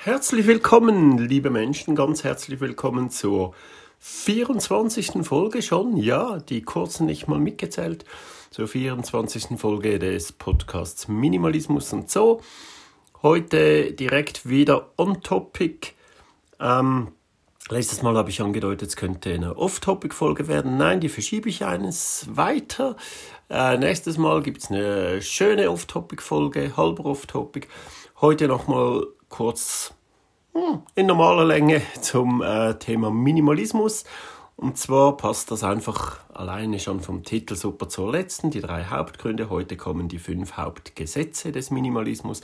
Herzlich willkommen, liebe Menschen, ganz herzlich willkommen zur 24. Folge schon. Ja, die kurzen nicht mal mitgezählt. Zur 24. Folge des Podcasts Minimalismus und so. Heute direkt wieder on topic. Ähm, letztes Mal habe ich angedeutet, es könnte eine Off-Topic-Folge werden. Nein, die verschiebe ich eines weiter. Äh, nächstes Mal gibt es eine schöne Off-Topic-Folge, halber Off-Topic. Heute nochmal kurz hm, in normaler Länge zum äh, Thema Minimalismus. Und zwar passt das einfach alleine schon vom Titel super zur letzten, die drei Hauptgründe. Heute kommen die fünf Hauptgesetze des Minimalismus.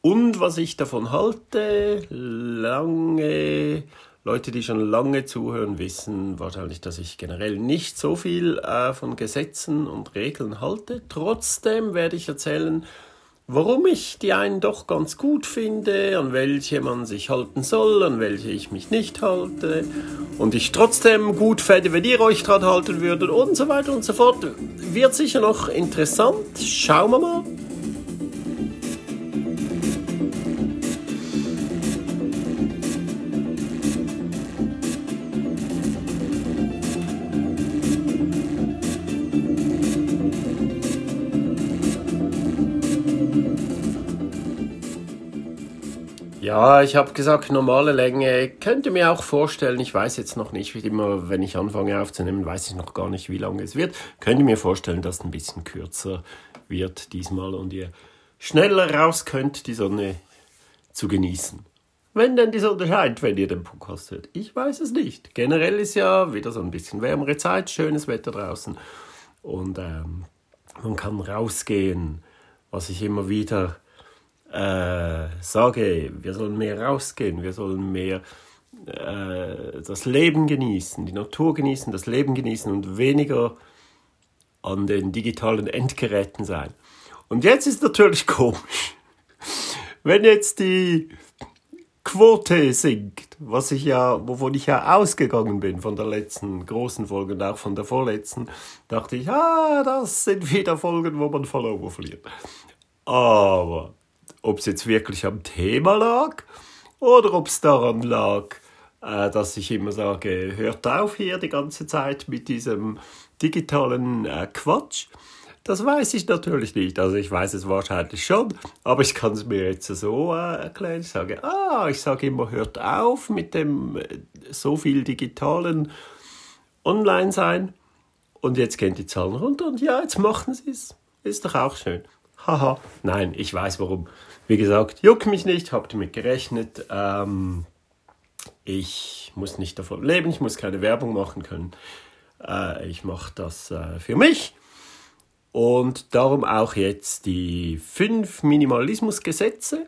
Und was ich davon halte, lange Leute, die schon lange zuhören, wissen wahrscheinlich, dass ich generell nicht so viel äh, von Gesetzen und Regeln halte. Trotzdem werde ich erzählen, warum ich die einen doch ganz gut finde, an welche man sich halten soll, an welche ich mich nicht halte und ich trotzdem gut fände, wenn ihr euch dran halten würdet und so weiter und so fort. Wird sicher noch interessant. Schauen wir mal. Ja, ich habe gesagt, normale Länge. Könnte mir auch vorstellen, ich weiß jetzt noch nicht, wie immer, wenn ich anfange aufzunehmen, weiß ich noch gar nicht, wie lange es wird. Könnte mir vorstellen, dass es ein bisschen kürzer wird diesmal und ihr schneller raus könnt, die Sonne zu genießen. Wenn denn die Sonne scheint, wenn ihr den Podcast hört. Ich weiß es nicht. Generell ist ja wieder so ein bisschen wärmere Zeit, schönes Wetter draußen. Und ähm, man kann rausgehen, was ich immer wieder äh, sage, wir sollen mehr rausgehen, wir sollen mehr äh, das Leben genießen, die Natur genießen, das Leben genießen und weniger an den digitalen Endgeräten sein. Und jetzt ist natürlich komisch, wenn jetzt die Quote sinkt, was ich ja, wovon ich ja ausgegangen bin von der letzten großen Folge und auch von der vorletzten, dachte ich, ah, das sind wieder Folgen, wo man Follower verliert. Aber ob es jetzt wirklich am Thema lag oder ob es daran lag, äh, dass ich immer sage, hört auf hier die ganze Zeit mit diesem digitalen äh, Quatsch. Das weiß ich natürlich nicht. Also ich weiß es wahrscheinlich schon, aber ich kann es mir jetzt so äh, erklären. Ich sage, ah, ich sage immer, hört auf mit dem äh, so viel digitalen Online sein. Und jetzt gehen die Zahlen runter und ja, jetzt machen sie es. Ist doch auch schön. Haha, nein, ich weiß warum. Wie gesagt, juckt mich nicht, habt damit gerechnet. Ähm, ich muss nicht davon leben, ich muss keine Werbung machen können. Äh, ich mache das äh, für mich. Und darum auch jetzt die fünf Minimalismusgesetze.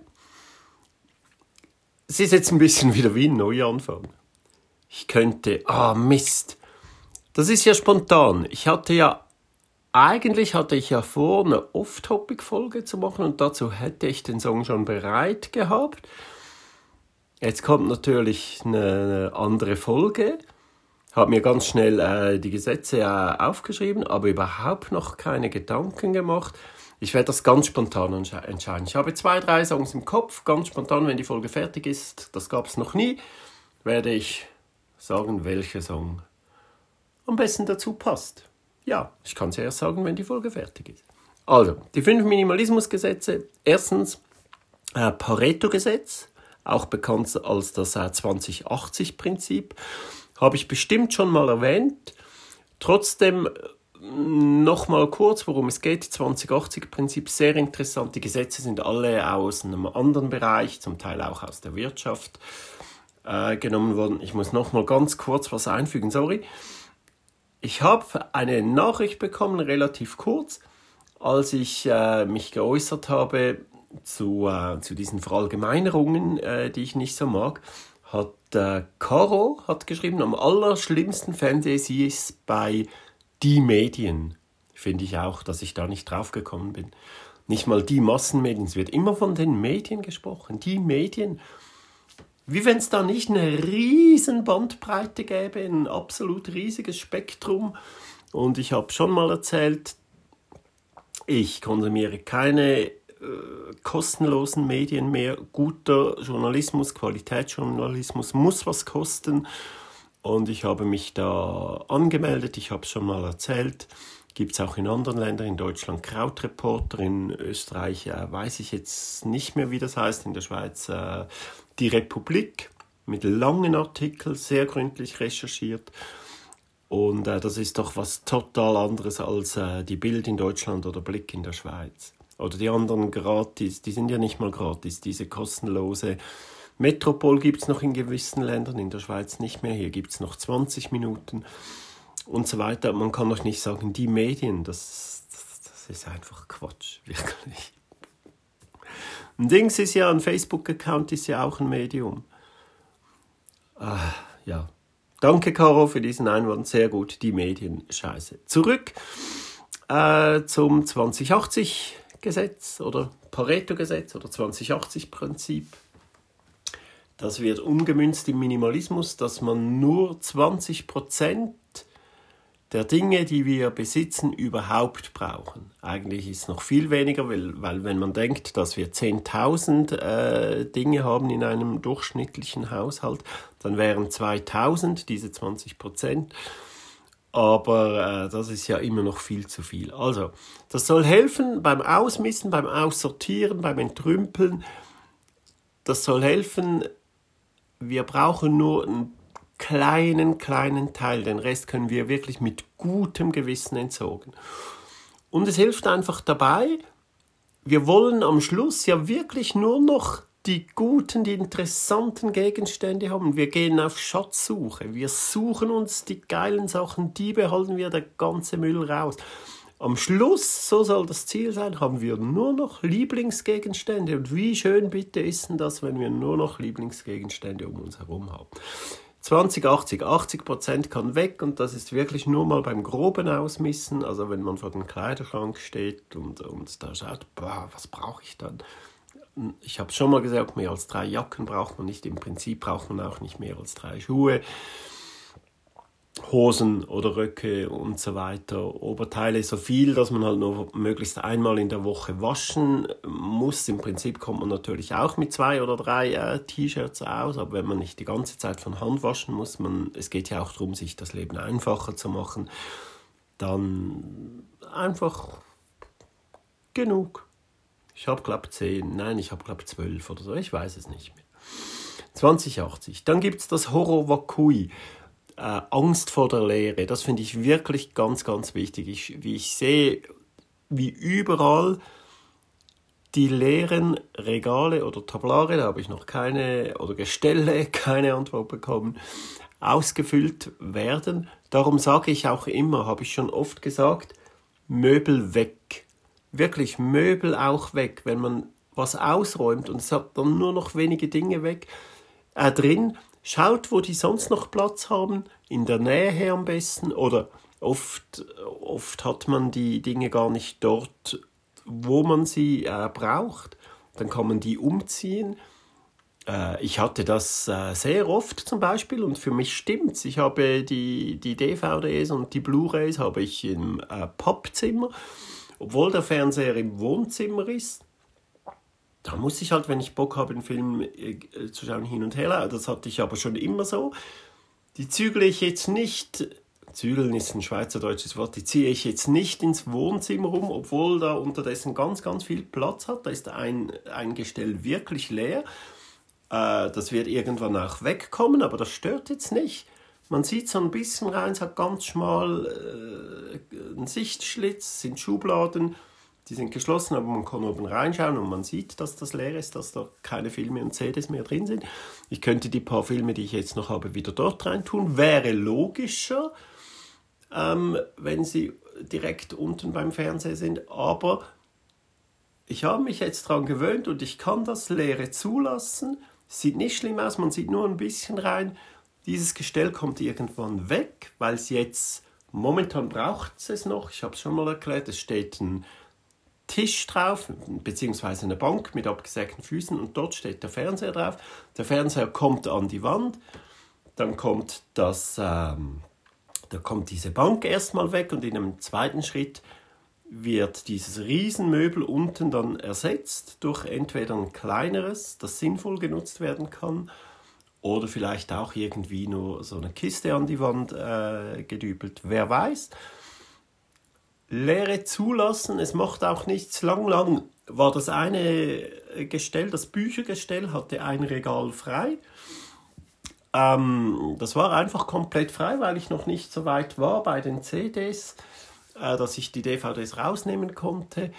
Es ist jetzt ein bisschen wieder wie ein Neuanfang. Ich könnte, ah Mist, das ist ja spontan. Ich hatte ja eigentlich hatte ich ja vor, eine Off-Topic-Folge zu machen und dazu hätte ich den Song schon bereit gehabt. Jetzt kommt natürlich eine andere Folge. Habe mir ganz schnell äh, die Gesetze äh, aufgeschrieben, aber überhaupt noch keine Gedanken gemacht. Ich werde das ganz spontan entscheiden. Ich habe zwei, drei Songs im Kopf, ganz spontan, wenn die Folge fertig ist, das gab es noch nie, werde ich sagen, welcher Song am besten dazu passt. Ja, ich kann es ja erst sagen, wenn die Folge fertig ist. Also, die fünf Minimalismusgesetze. Erstens, äh, Pareto-Gesetz, auch bekannt als das äh, 2080-Prinzip, habe ich bestimmt schon mal erwähnt. Trotzdem äh, noch mal kurz, worum es geht. 2080-Prinzip, sehr interessant. Die Gesetze sind alle aus einem anderen Bereich, zum Teil auch aus der Wirtschaft äh, genommen worden. Ich muss noch mal ganz kurz was einfügen, sorry. Ich habe eine Nachricht bekommen, relativ kurz, als ich äh, mich geäußert habe zu, äh, zu diesen Verallgemeinerungen, äh, die ich nicht so mag, hat äh, Caro hat geschrieben, am allerschlimmsten fände sie es bei die Medien. Finde ich auch, dass ich da nicht drauf gekommen bin. Nicht mal die Massenmedien, es wird immer von den Medien gesprochen, die Medien. Wie wenn es da nicht eine riesen Bandbreite gäbe, ein absolut riesiges Spektrum. Und ich habe schon mal erzählt, ich konsumiere keine äh, kostenlosen Medien mehr. Guter Journalismus, Qualitätsjournalismus muss was kosten. Und ich habe mich da angemeldet, ich habe es schon mal erzählt. Gibt es auch in anderen Ländern, in Deutschland Krautreporter, in Österreich äh, weiß ich jetzt nicht mehr, wie das heißt, in der Schweiz äh, die Republik mit langen Artikeln, sehr gründlich recherchiert. Und äh, das ist doch was total anderes als äh, die Bild in Deutschland oder Blick in der Schweiz. Oder die anderen gratis, die sind ja nicht mal gratis, diese kostenlose Metropol gibt es noch in gewissen Ländern, in der Schweiz nicht mehr. Hier gibt es noch 20 Minuten und so weiter. Man kann doch nicht sagen, die Medien, das, das, das ist einfach Quatsch, wirklich. Ein Dings ist ja, ein Facebook-Account ist ja auch ein Medium. Ah, ja, Danke, Caro, für diesen Einwand. Sehr gut, die Medien scheiße. Zurück äh, zum 2080-Gesetz oder Pareto-Gesetz oder 2080-Prinzip. Das wird umgemünzt im Minimalismus, dass man nur 20 Prozent der Dinge, die wir besitzen, überhaupt brauchen. Eigentlich ist es noch viel weniger, weil, weil wenn man denkt, dass wir 10.000 äh, Dinge haben in einem durchschnittlichen Haushalt, dann wären 2.000 diese 20 Prozent. Aber äh, das ist ja immer noch viel zu viel. Also, das soll helfen beim Ausmissen, beim Aussortieren, beim Entrümpeln. Das soll helfen, wir brauchen nur ein kleinen, kleinen Teil. Den Rest können wir wirklich mit gutem Gewissen entsorgen. Und es hilft einfach dabei, wir wollen am Schluss ja wirklich nur noch die guten, die interessanten Gegenstände haben. Wir gehen auf Schatzsuche. Wir suchen uns die geilen Sachen, die behalten wir der ganze Müll raus. Am Schluss, so soll das Ziel sein, haben wir nur noch Lieblingsgegenstände. Und wie schön bitte ist denn das, wenn wir nur noch Lieblingsgegenstände um uns herum haben? 2080, 80 Prozent kann weg und das ist wirklich nur mal beim groben Ausmissen. Also wenn man vor dem Kleiderschrank steht und, und da schaut, boah, was brauche ich dann? Ich habe schon mal gesagt, mehr als drei Jacken braucht man nicht. Im Prinzip braucht man auch nicht mehr als drei Schuhe. Hosen oder Röcke und so weiter, Oberteile so viel, dass man halt nur möglichst einmal in der Woche waschen muss. Im Prinzip kommt man natürlich auch mit zwei oder drei äh, T-Shirts aus, aber wenn man nicht die ganze Zeit von Hand waschen muss, man, es geht ja auch darum, sich das Leben einfacher zu machen, dann einfach genug. Ich habe glaube zehn, nein, ich habe glaube zwölf oder so, ich weiß es nicht mehr. 2080. Dann gibt es das Horror Wakui äh, Angst vor der Lehre. Das finde ich wirklich ganz, ganz wichtig. Ich, wie ich sehe, wie überall die leeren Regale oder Tablare, da habe ich noch keine, oder Gestelle, keine Antwort bekommen, ausgefüllt werden. Darum sage ich auch immer, habe ich schon oft gesagt, Möbel weg. Wirklich Möbel auch weg. Wenn man was ausräumt und es hat dann nur noch wenige Dinge weg äh, drin, Schaut, wo die sonst noch Platz haben, in der Nähe am besten oder oft, oft hat man die Dinge gar nicht dort, wo man sie äh, braucht. Dann kann man die umziehen. Äh, ich hatte das äh, sehr oft zum Beispiel und für mich stimmt's. Ich habe die, die DVDs und die Blu-rays habe ich im äh, Pappzimmer, obwohl der Fernseher im Wohnzimmer ist da muss ich halt, wenn ich Bock habe, einen Film äh, zu schauen, hin und her. Das hatte ich aber schon immer so. Die zügle ich jetzt nicht, zügeln ist ein schweizerdeutsches Wort, die ziehe ich jetzt nicht ins Wohnzimmer rum, obwohl da unterdessen ganz, ganz viel Platz hat. Da ist ein, ein Gestell wirklich leer. Äh, das wird irgendwann auch wegkommen, aber das stört jetzt nicht. Man sieht so ein bisschen rein, es hat ganz schmal äh, einen Sichtschlitz, sind Schubladen die sind geschlossen, aber man kann oben reinschauen und man sieht, dass das leer ist, dass da keine Filme und CDs mehr drin sind. Ich könnte die paar Filme, die ich jetzt noch habe, wieder dort reintun. Wäre logischer, ähm, wenn sie direkt unten beim Fernseher sind, aber ich habe mich jetzt daran gewöhnt und ich kann das Leere zulassen. Sieht nicht schlimm aus, man sieht nur ein bisschen rein. Dieses Gestell kommt irgendwann weg, weil es jetzt momentan braucht es noch. Ich habe es schon mal erklärt, es steht ein Tisch drauf, beziehungsweise eine Bank mit abgesägten Füßen und dort steht der Fernseher drauf. Der Fernseher kommt an die Wand, dann kommt das, ähm, da kommt diese Bank erstmal weg und in einem zweiten Schritt wird dieses Riesenmöbel unten dann ersetzt durch entweder ein kleineres, das sinnvoll genutzt werden kann, oder vielleicht auch irgendwie nur so eine Kiste an die Wand äh, gedübelt. Wer weiß. Leere zulassen, es macht auch nichts. Lang, lang war das eine Gestell, das Büchergestell hatte ein Regal frei. Ähm, das war einfach komplett frei, weil ich noch nicht so weit war bei den CDs äh, dass ich die DVDs rausnehmen konnte. Äh,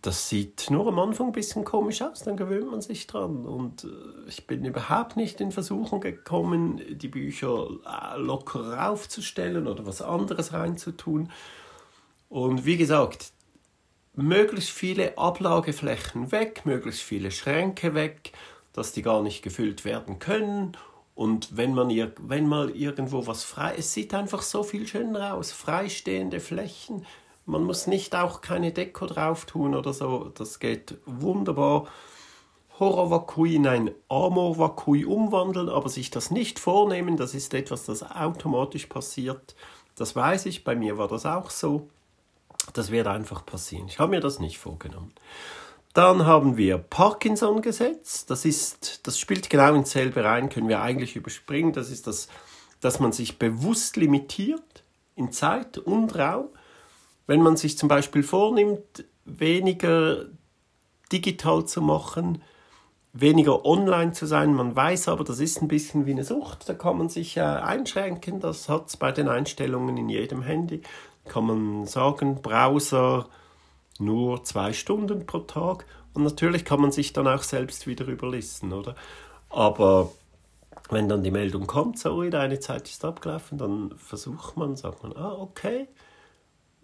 das sieht nur am Anfang ein bisschen komisch aus, dann gewöhnt man sich dran. Und äh, ich bin überhaupt nicht in Versuchung gekommen, die Bücher äh, locker aufzustellen oder was anderes reinzutun. Und wie gesagt, möglichst viele Ablageflächen weg, möglichst viele Schränke weg, dass die gar nicht gefüllt werden können und wenn man wenn mal irgendwo was frei, es sieht einfach so viel schöner aus, freistehende Flächen. Man muss nicht auch keine Deko drauf tun oder so, das geht wunderbar. Horror-Vakui in ein Amor-Vakui umwandeln, aber sich das nicht vornehmen, das ist etwas, das automatisch passiert. Das weiß ich, bei mir war das auch so. Das wird einfach passieren. Ich habe mir das nicht vorgenommen. Dann haben wir Parkinson-Gesetz. Das ist, das spielt genau ins selbe rein, können wir eigentlich überspringen. Das ist das, dass man sich bewusst limitiert in Zeit und Raum. Wenn man sich zum Beispiel vornimmt, weniger digital zu machen, weniger online zu sein. Man weiß aber, das ist ein bisschen wie eine Sucht. Da kann man sich äh, einschränken. Das hat es bei den Einstellungen in jedem Handy. Kann man sagen, Browser, nur zwei Stunden pro Tag. Und natürlich kann man sich dann auch selbst wieder überlisten, oder? Aber wenn dann die Meldung kommt, sorry, deine Zeit ist abgelaufen, dann versucht man, sagt man, ah, okay,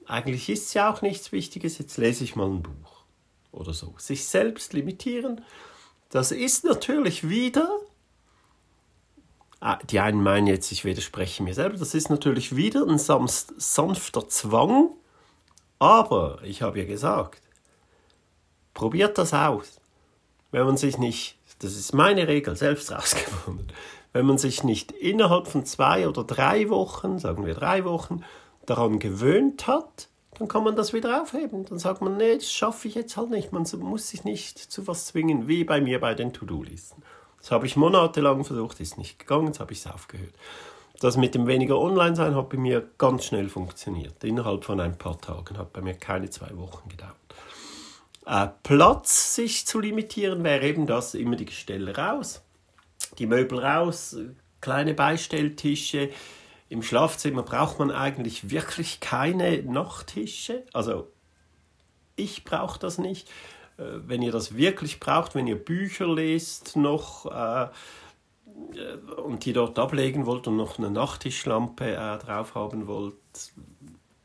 eigentlich ist ja auch nichts Wichtiges, jetzt lese ich mal ein Buch oder so. Sich selbst limitieren, das ist natürlich wieder, ah, die einen meinen jetzt, ich widerspreche mir selber, das ist natürlich wieder ein sanfter Zwang, aber ich habe ja gesagt, probiert das aus. Wenn man sich nicht, das ist meine Regel, selbst rausgefunden, wenn man sich nicht innerhalb von zwei oder drei Wochen, sagen wir drei Wochen, daran gewöhnt hat, dann kann man das wieder aufheben. Dann sagt man, nee, das schaffe ich jetzt halt nicht. Man muss sich nicht zu was zwingen, wie bei mir bei den To-Do-Listen. Das habe ich monatelang versucht, ist nicht gegangen, jetzt habe ich es aufgehört. Das mit dem weniger Online-Sein hat bei mir ganz schnell funktioniert. Innerhalb von ein paar Tagen hat bei mir keine zwei Wochen gedauert. Äh, Platz sich zu limitieren wäre eben das, immer die Gestelle raus, die Möbel raus, kleine Beistelltische. Im Schlafzimmer braucht man eigentlich wirklich keine Nachttische. Also ich brauche das nicht. Äh, wenn ihr das wirklich braucht, wenn ihr Bücher lest noch, äh, äh, und die dort ablegen wollt und noch eine Nachttischlampe äh, drauf haben wollt,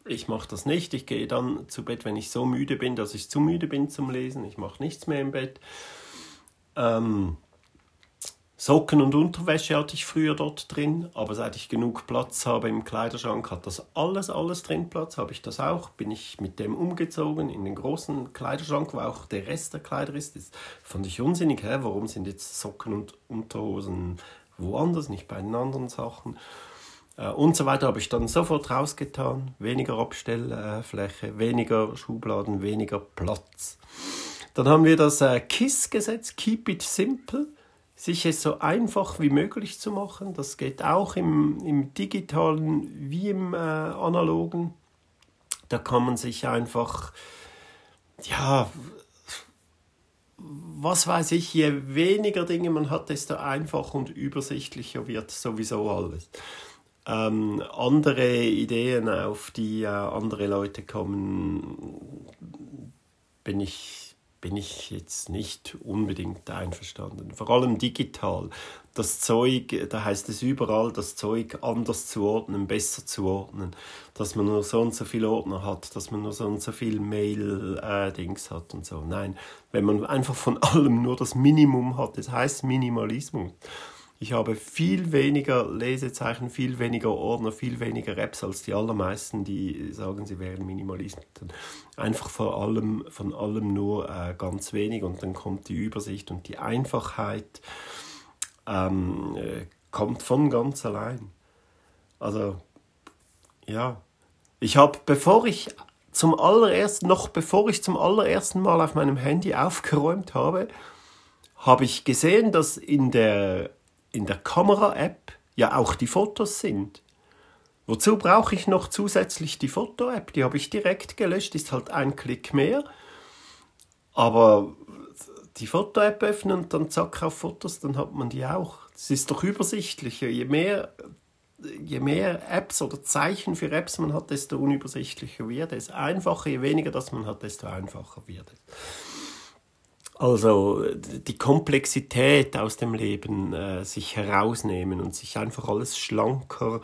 ich mache das nicht. Ich gehe dann zu Bett, wenn ich so müde bin, dass ich zu müde bin zum Lesen. Ich mache nichts mehr im Bett. Ähm, Socken und Unterwäsche hatte ich früher dort drin, aber seit ich genug Platz habe im Kleiderschrank, hat das alles, alles drin Platz, habe ich das auch, bin ich mit dem umgezogen in den großen Kleiderschrank, wo auch der Rest der Kleider ist. Das fand ich unsinnig, hä? warum sind jetzt Socken und Unterhosen woanders, nicht bei den anderen Sachen. Äh, und so weiter habe ich dann sofort rausgetan, weniger Abstellfläche, weniger Schubladen, weniger Platz. Dann haben wir das äh, KISS-Gesetz, Keep It Simple sich es so einfach wie möglich zu machen. Das geht auch im, im digitalen wie im äh, analogen. Da kann man sich einfach, ja, was weiß ich, je weniger Dinge man hat, desto einfacher und übersichtlicher wird sowieso alles. Ähm, andere Ideen, auf die äh, andere Leute kommen, bin ich bin ich jetzt nicht unbedingt einverstanden. Vor allem digital. Das Zeug, da heißt es überall, das Zeug anders zu ordnen, besser zu ordnen. Dass man nur so und so viele Ordner hat, dass man nur so und so viel Mail-Dings äh, hat und so. Nein, wenn man einfach von allem nur das Minimum hat, das heißt Minimalismus. Ich habe viel weniger Lesezeichen, viel weniger Ordner, viel weniger Apps als die allermeisten, die sagen, sie wären Minimalisten. Einfach vor allem, von allem nur äh, ganz wenig und dann kommt die Übersicht und die Einfachheit ähm, äh, kommt von ganz allein. Also, ja. Ich habe, bevor ich zum allerersten, noch bevor ich zum allerersten Mal auf meinem Handy aufgeräumt habe, habe ich gesehen, dass in der, in der Kamera-App ja auch die Fotos sind. Wozu brauche ich noch zusätzlich die Foto-App? Die habe ich direkt gelöscht, ist halt ein Klick mehr. Aber die Foto-App öffnen und dann zack auf Fotos, dann hat man die auch. Es ist doch übersichtlicher. Je mehr, je mehr Apps oder Zeichen für Apps man hat, desto unübersichtlicher wird es. Einfacher, je weniger das man hat, desto einfacher wird es. Also die Komplexität aus dem Leben äh, sich herausnehmen und sich einfach alles schlanker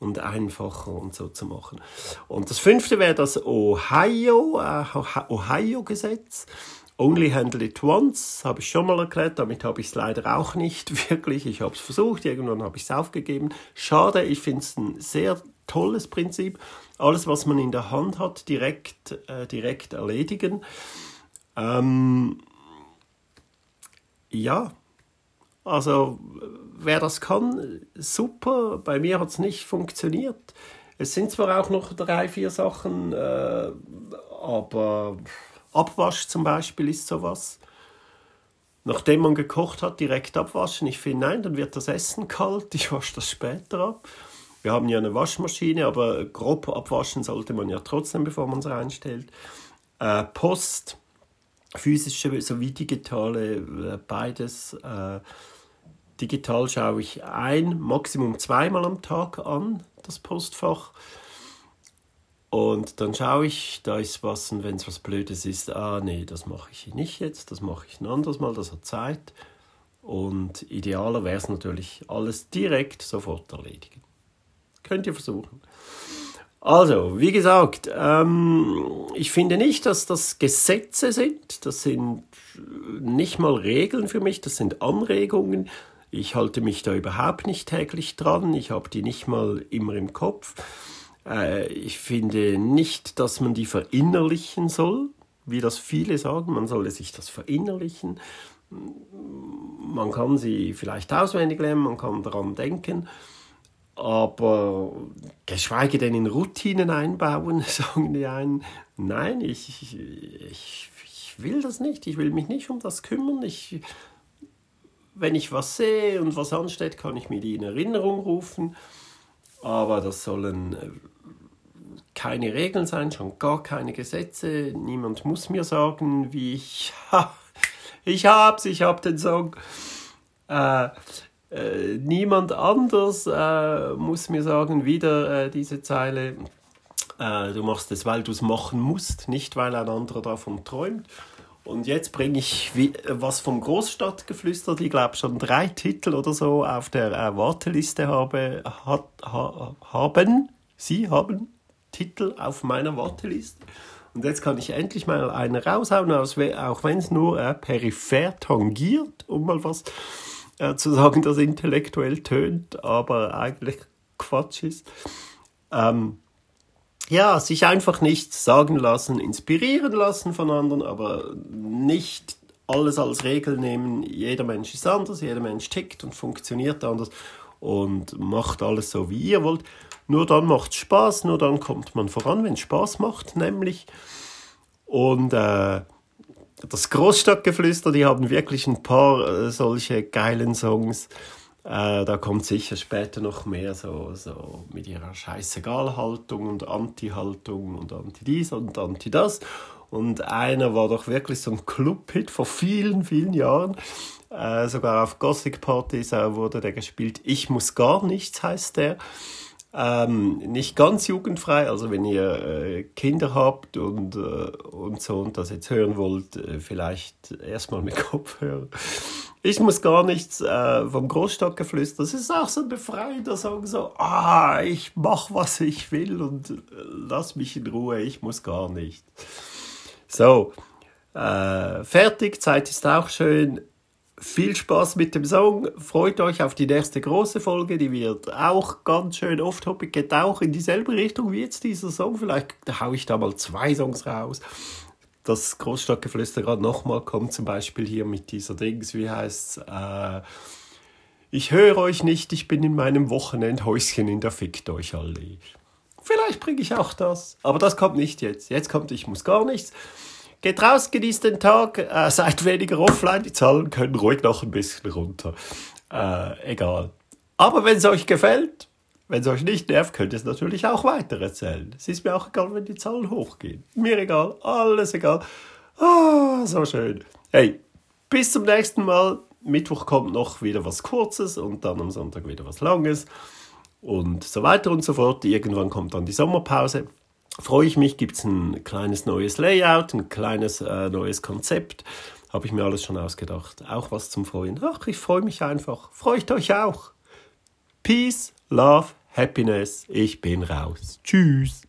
und einfacher und so zu machen. Und das fünfte wäre das Ohio, äh, Ohio-Gesetz. Only handle it once, habe ich schon mal erklärt, damit habe ich es leider auch nicht wirklich. Ich habe es versucht, irgendwann habe ich es aufgegeben. Schade, ich finde es ein sehr tolles Prinzip. Alles, was man in der Hand hat, direkt, äh, direkt erledigen. Ähm, ja, also wer das kann, super. Bei mir hat es nicht funktioniert. Es sind zwar auch noch drei, vier Sachen, äh, aber Abwasch zum Beispiel ist sowas. Nachdem man gekocht hat, direkt abwaschen. Ich finde, nein, dann wird das Essen kalt. Ich wasche das später ab. Wir haben ja eine Waschmaschine, aber grob abwaschen sollte man ja trotzdem, bevor man es reinstellt. Äh, Post physische sowie digitale, äh, beides. Äh, digital schaue ich ein, Maximum zweimal am Tag an, das Postfach. Und dann schaue ich, da ist was und wenn es was Blödes ist, ah nee, das mache ich nicht jetzt, das mache ich ein anderes Mal, das hat Zeit. Und idealer wäre es natürlich, alles direkt sofort erledigen. Könnt ihr versuchen. Also, wie gesagt, ähm, ich finde nicht, dass das Gesetze sind. Das sind nicht mal Regeln für mich, das sind Anregungen. Ich halte mich da überhaupt nicht täglich dran. Ich habe die nicht mal immer im Kopf. Äh, ich finde nicht, dass man die verinnerlichen soll, wie das viele sagen. Man solle sich das verinnerlichen. Man kann sie vielleicht auswendig lernen, man kann daran denken aber geschweige denn in Routinen einbauen, sagen die einen. Nein, ich, ich, ich will das nicht, ich will mich nicht um das kümmern. Ich, wenn ich was sehe und was ansteht, kann ich mir die in Erinnerung rufen, aber das sollen äh, keine Regeln sein, schon gar keine Gesetze. Niemand muss mir sagen, wie ich. ich hab's, ich hab den Song. Äh, äh, niemand anders äh, muss mir sagen, wieder äh, diese Zeile, äh, du machst es, weil du es machen musst, nicht weil ein anderer davon träumt. Und jetzt bringe ich wie, was vom Großstadtgeflüster, die glaube schon drei Titel oder so auf der äh, Warteliste habe, hat, ha, haben. Sie haben Titel auf meiner Warteliste. Und jetzt kann ich endlich mal einen raushauen, auch wenn es nur äh, peripher tangiert, um mal was äh, zu sagen, das intellektuell tönt, aber eigentlich Quatsch ist. Ähm, ja, sich einfach nicht sagen lassen, inspirieren lassen von anderen, aber nicht alles als Regel nehmen. Jeder Mensch ist anders, jeder Mensch tickt und funktioniert anders und macht alles so, wie ihr wollt. Nur dann macht Spaß, nur dann kommt man voran, wenn es Spaß macht, nämlich. Und äh, das Großstadtgeflüster, die haben wirklich ein paar äh, solche geilen Songs. Äh, da kommt sicher später noch mehr so, so mit ihrer Scheißegal-Haltung und Anti-Haltung und Anti-dies und Anti-das. Und einer war doch wirklich so ein Club-Hit vor vielen, vielen Jahren. Äh, sogar auf Gothic-Partys wurde der gespielt. Ich muss gar nichts heißt der. Ähm, nicht ganz jugendfrei, also wenn ihr äh, Kinder habt und, äh, und so und das jetzt hören wollt, äh, vielleicht erstmal mit Kopfhörer. Ich muss gar nichts äh, vom Großstadtgeflüster. Das ist auch so ein befreiender Song, so, ah, ich mach, was ich will und äh, lass mich in Ruhe, ich muss gar nicht. So, äh, fertig, Zeit ist auch schön viel Spaß mit dem Song. Freut euch auf die nächste große Folge. Die wird auch ganz schön off-topic, geht auch in dieselbe Richtung wie jetzt dieser Song. Vielleicht haue ich da mal zwei Songs raus. Das Großstadtgeflüster gerade nochmal kommt, zum Beispiel hier mit dieser Dings, wie heißt äh, Ich höre euch nicht, ich bin in meinem Wochenendhäuschen in der Fickt euch alle. Vielleicht bringe ich auch das. Aber das kommt nicht jetzt. Jetzt kommt, ich muss gar nichts. Geht raus, genießt den Tag, äh, seid weniger offline. Die Zahlen können ruhig noch ein bisschen runter. Äh, egal. Aber wenn es euch gefällt, wenn es euch nicht nervt, könnt ihr es natürlich auch weitererzählen. Es ist mir auch egal, wenn die Zahlen hochgehen. Mir egal, alles egal. Ah, so schön. Hey, bis zum nächsten Mal. Mittwoch kommt noch wieder was Kurzes und dann am Sonntag wieder was Langes und so weiter und so fort. Irgendwann kommt dann die Sommerpause. Freue ich mich, gibt es ein kleines neues Layout, ein kleines äh, neues Konzept. Habe ich mir alles schon ausgedacht. Auch was zum Freuen. Ach, ich freue mich einfach. Freut euch auch. Peace, Love, Happiness. Ich bin raus. Tschüss.